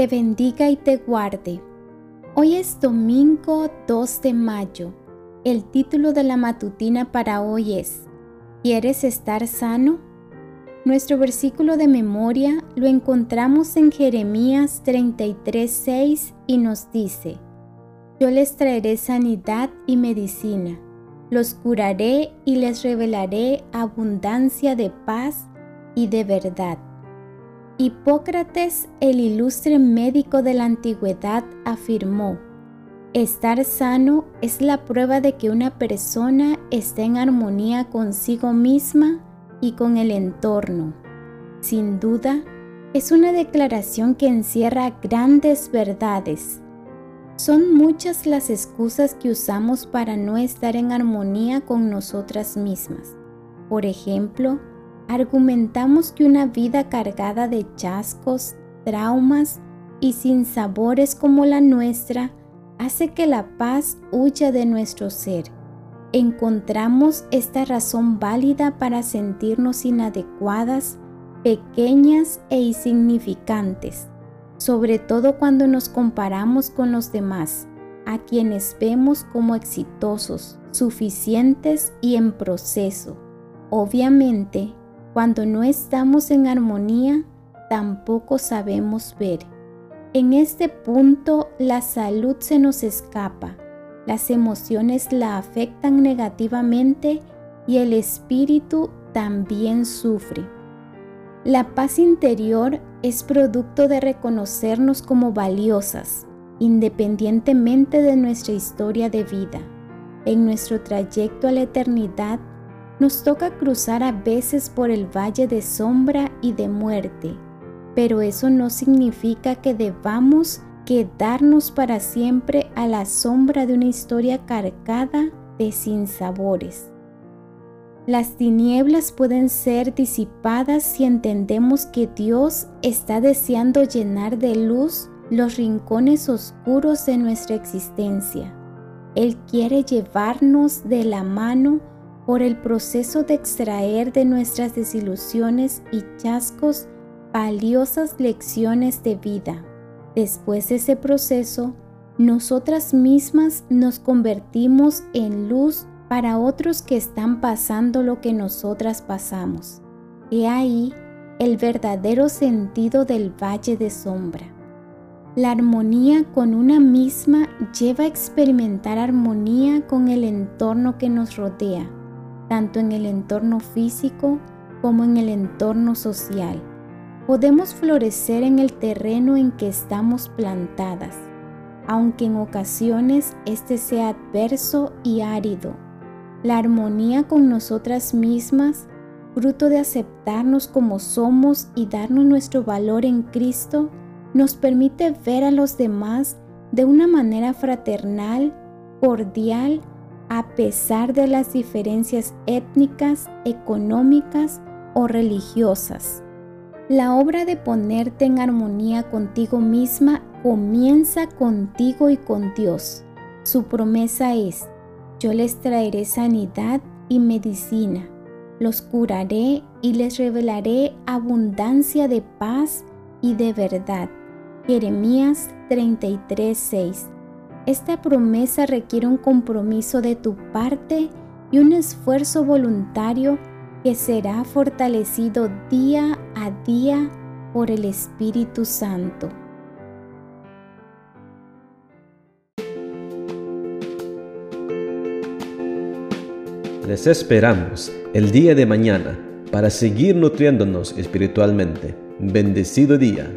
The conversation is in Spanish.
te bendiga y te guarde. Hoy es domingo 2 de mayo. El título de la matutina para hoy es ¿Quieres estar sano? Nuestro versículo de memoria lo encontramos en Jeremías 33:6 y nos dice, Yo les traeré sanidad y medicina, los curaré y les revelaré abundancia de paz y de verdad. Hipócrates, el ilustre médico de la antigüedad, afirmó, Estar sano es la prueba de que una persona está en armonía consigo misma y con el entorno. Sin duda, es una declaración que encierra grandes verdades. Son muchas las excusas que usamos para no estar en armonía con nosotras mismas. Por ejemplo, argumentamos que una vida cargada de chascos, traumas y sin sabores como la nuestra hace que la paz huya de nuestro ser. Encontramos esta razón válida para sentirnos inadecuadas, pequeñas e insignificantes, sobre todo cuando nos comparamos con los demás, a quienes vemos como exitosos, suficientes y en proceso. Obviamente, cuando no estamos en armonía, tampoco sabemos ver. En este punto la salud se nos escapa, las emociones la afectan negativamente y el espíritu también sufre. La paz interior es producto de reconocernos como valiosas, independientemente de nuestra historia de vida. En nuestro trayecto a la eternidad, nos toca cruzar a veces por el valle de sombra y de muerte, pero eso no significa que debamos quedarnos para siempre a la sombra de una historia cargada de sinsabores. Las tinieblas pueden ser disipadas si entendemos que Dios está deseando llenar de luz los rincones oscuros de nuestra existencia. Él quiere llevarnos de la mano por el proceso de extraer de nuestras desilusiones y chascos valiosas lecciones de vida. Después de ese proceso, nosotras mismas nos convertimos en luz para otros que están pasando lo que nosotras pasamos. He ahí el verdadero sentido del valle de sombra. La armonía con una misma lleva a experimentar armonía con el entorno que nos rodea tanto en el entorno físico como en el entorno social. Podemos florecer en el terreno en que estamos plantadas, aunque en ocasiones este sea adverso y árido. La armonía con nosotras mismas, fruto de aceptarnos como somos y darnos nuestro valor en Cristo, nos permite ver a los demás de una manera fraternal, cordial a pesar de las diferencias étnicas, económicas o religiosas. La obra de ponerte en armonía contigo misma comienza contigo y con Dios. Su promesa es, yo les traeré sanidad y medicina, los curaré y les revelaré abundancia de paz y de verdad. Jeremías 33:6 esta promesa requiere un compromiso de tu parte y un esfuerzo voluntario que será fortalecido día a día por el Espíritu Santo. Les esperamos el día de mañana para seguir nutriéndonos espiritualmente. Bendecido día.